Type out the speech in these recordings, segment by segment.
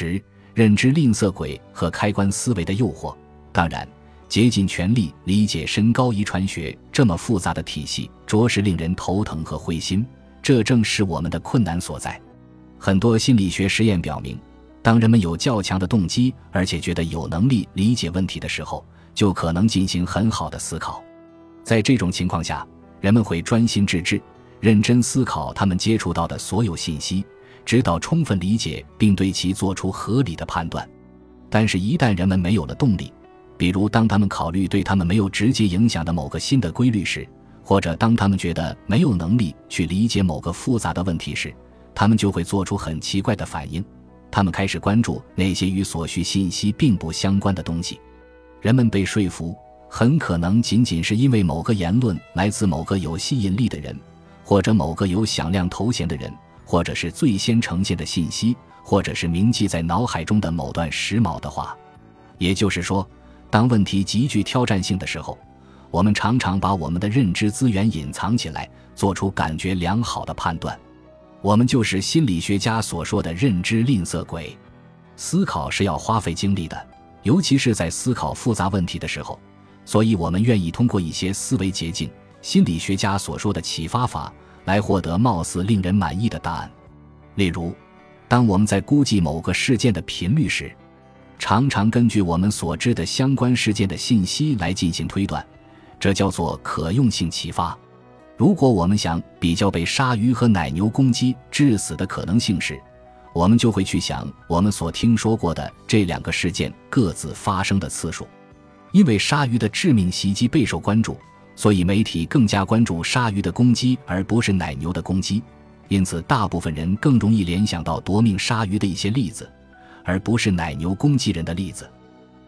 十、认知吝啬鬼和开关思维的诱惑。当然，竭尽全力理解身高遗传学这么复杂的体系，着实令人头疼和灰心。这正是我们的困难所在。很多心理学实验表明，当人们有较强的动机，而且觉得有能力理解问题的时候，就可能进行很好的思考。在这种情况下，人们会专心致志、认真思考他们接触到的所有信息，直到充分理解并对其做出合理的判断。但是，一旦人们没有了动力，比如当他们考虑对他们没有直接影响的某个新的规律时，或者当他们觉得没有能力去理解某个复杂的问题时，他们就会做出很奇怪的反应。他们开始关注那些与所需信息并不相关的东西。人们被说服。很可能仅仅是因为某个言论来自某个有吸引力的人，或者某个有响亮头衔的人，或者是最先呈现的信息，或者是铭记在脑海中的某段时髦的话。也就是说，当问题极具挑战性的时候，我们常常把我们的认知资源隐藏起来，做出感觉良好的判断。我们就是心理学家所说的认知吝啬鬼。思考是要花费精力的，尤其是在思考复杂问题的时候。所以，我们愿意通过一些思维捷径，心理学家所说的启发法，来获得貌似令人满意的答案。例如，当我们在估计某个事件的频率时，常常根据我们所知的相关事件的信息来进行推断，这叫做可用性启发。如果我们想比较被鲨鱼和奶牛攻击致死的可能性时，我们就会去想我们所听说过的这两个事件各自发生的次数。因为鲨鱼的致命袭击备受关注，所以媒体更加关注鲨鱼的攻击，而不是奶牛的攻击。因此，大部分人更容易联想到夺命鲨鱼的一些例子，而不是奶牛攻击人的例子。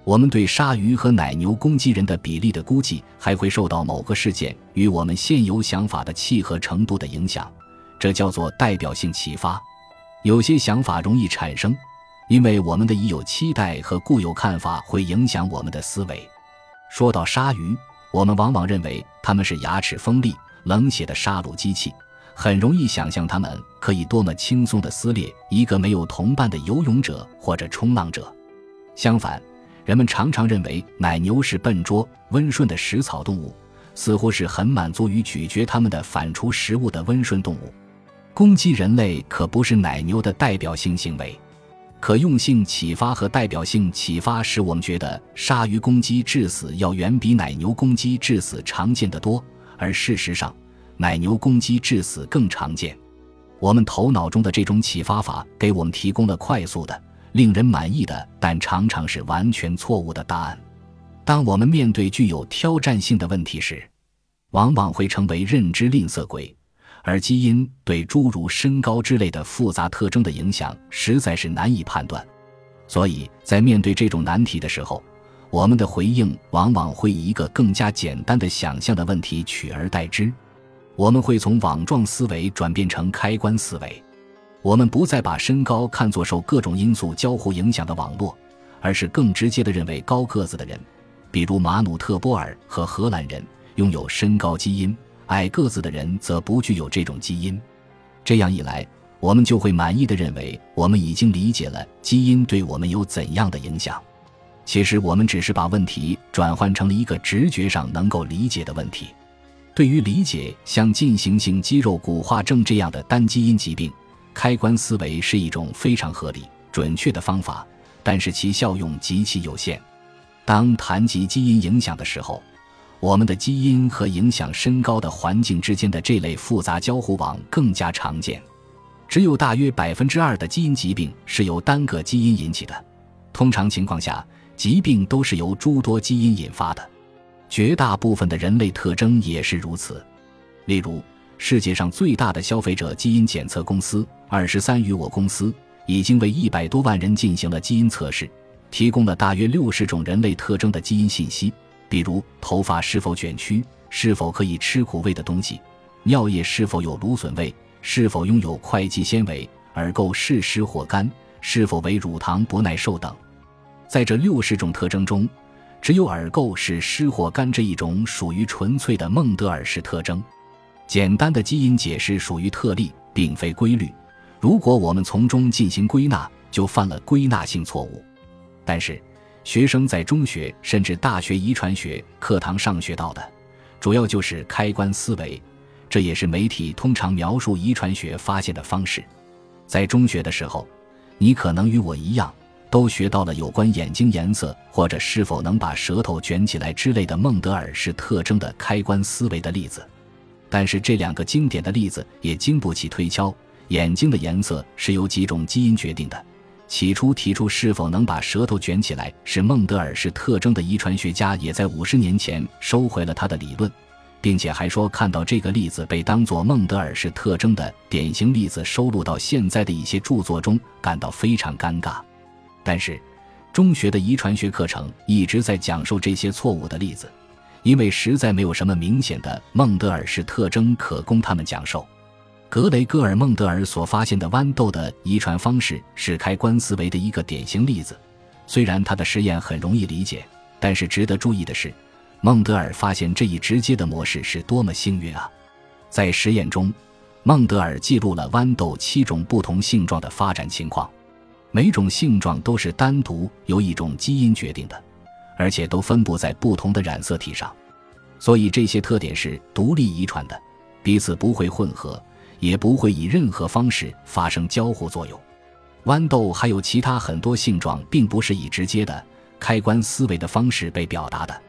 我们对鲨鱼和奶牛攻击人的比例的估计，还会受到某个事件与我们现有想法的契合程度的影响，这叫做代表性启发。有些想法容易产生。因为我们的已有期待和固有看法会影响我们的思维。说到鲨鱼，我们往往认为它们是牙齿锋利、冷血的杀戮机器，很容易想象它们可以多么轻松地撕裂一个没有同伴的游泳者或者冲浪者。相反，人们常常认为奶牛是笨拙、温顺的食草动物，似乎是很满足于咀嚼它们的反刍食物的温顺动物。攻击人类可不是奶牛的代表性行为。可用性启发和代表性启发使我们觉得鲨鱼攻击致死要远比奶牛攻击致死常见得多，而事实上，奶牛攻击致死更常见。我们头脑中的这种启发法给我们提供了快速的、令人满意的，但常常是完全错误的答案。当我们面对具有挑战性的问题时，往往会成为认知吝啬鬼。而基因对诸如身高之类的复杂特征的影响实在是难以判断，所以在面对这种难题的时候，我们的回应往往会以一个更加简单的想象的问题取而代之。我们会从网状思维转变成开关思维，我们不再把身高看作受各种因素交互影响的网络，而是更直接的认为高个子的人，比如马努特波尔和荷兰人，拥有身高基因。矮个子的人则不具有这种基因，这样一来，我们就会满意的认为我们已经理解了基因对我们有怎样的影响。其实，我们只是把问题转换成了一个直觉上能够理解的问题。对于理解像进行性肌肉骨化症这样的单基因疾病，开关思维是一种非常合理、准确的方法，但是其效用极其有限。当谈及基因影响的时候，我们的基因和影响身高的环境之间的这类复杂交互网更加常见。只有大约百分之二的基因疾病是由单个基因引起的。通常情况下，疾病都是由诸多基因引发的。绝大部分的人类特征也是如此。例如，世界上最大的消费者基因检测公司二十三与我公司已经为一百多万人进行了基因测试，提供了大约六十种人类特征的基因信息。比如头发是否卷曲，是否可以吃苦味的东西，尿液是否有芦笋味，是否拥有会计纤维，耳垢是湿或干，是否为乳糖不耐受等。在这六十种特征中，只有耳垢是湿或干这一种属于纯粹的孟德尔式特征。简单的基因解释属于特例，并非规律。如果我们从中进行归纳，就犯了归纳性错误。但是，学生在中学甚至大学遗传学课堂上学到的，主要就是开关思维，这也是媒体通常描述遗传学发现的方式。在中学的时候，你可能与我一样，都学到了有关眼睛颜色或者是否能把舌头卷起来之类的孟德尔式特征的开关思维的例子。但是这两个经典的例子也经不起推敲。眼睛的颜色是由几种基因决定的。起初提出是否能把舌头卷起来是孟德尔式特征的遗传学家，也在五十年前收回了他的理论，并且还说看到这个例子被当作孟德尔式特征的典型例子收录到现在的一些著作中，感到非常尴尬。但是，中学的遗传学课程一直在讲授这些错误的例子，因为实在没有什么明显的孟德尔式特征可供他们讲授。格雷戈尔·孟德尔所发现的豌豆的遗传方式是开关思维的一个典型例子。虽然他的实验很容易理解，但是值得注意的是，孟德尔发现这一直接的模式是多么幸运啊！在实验中，孟德尔记录了豌豆七种不同性状的发展情况，每种性状都是单独由一种基因决定的，而且都分布在不同的染色体上，所以这些特点是独立遗传的，彼此不会混合。也不会以任何方式发生交互作用。豌豆还有其他很多性状，并不是以直接的开关思维的方式被表达的。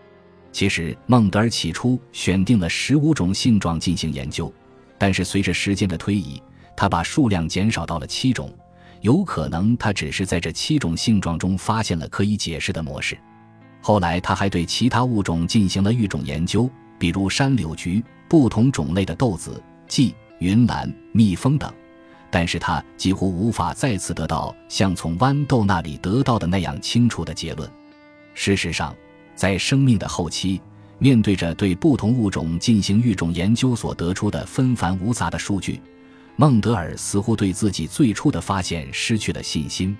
其实，孟德尔起初选定了十五种性状进行研究，但是随着时间的推移，他把数量减少到了七种。有可能他只是在这七种性状中发现了可以解释的模式。后来，他还对其他物种进行了育种研究，比如山柳菊、不同种类的豆子、荠。云兰、蜜蜂等，但是他几乎无法再次得到像从豌豆那里得到的那样清楚的结论。事实上，在生命的后期，面对着对不同物种进行育种研究所得出的纷繁无杂的数据，孟德尔似乎对自己最初的发现失去了信心。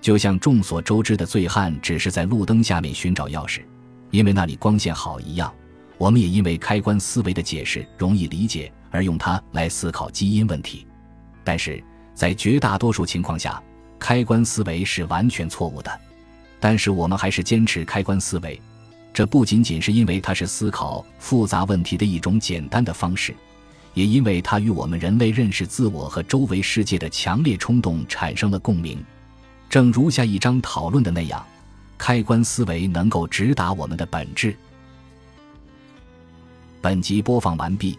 就像众所周知的醉汉只是在路灯下面寻找钥匙，因为那里光线好一样，我们也因为开关思维的解释容易理解。而用它来思考基因问题，但是在绝大多数情况下，开关思维是完全错误的。但是我们还是坚持开关思维，这不仅仅是因为它是思考复杂问题的一种简单的方式，也因为它与我们人类认识自我和周围世界的强烈冲动产生了共鸣。正如下一章讨论的那样，开关思维能够直达我们的本质。本集播放完毕。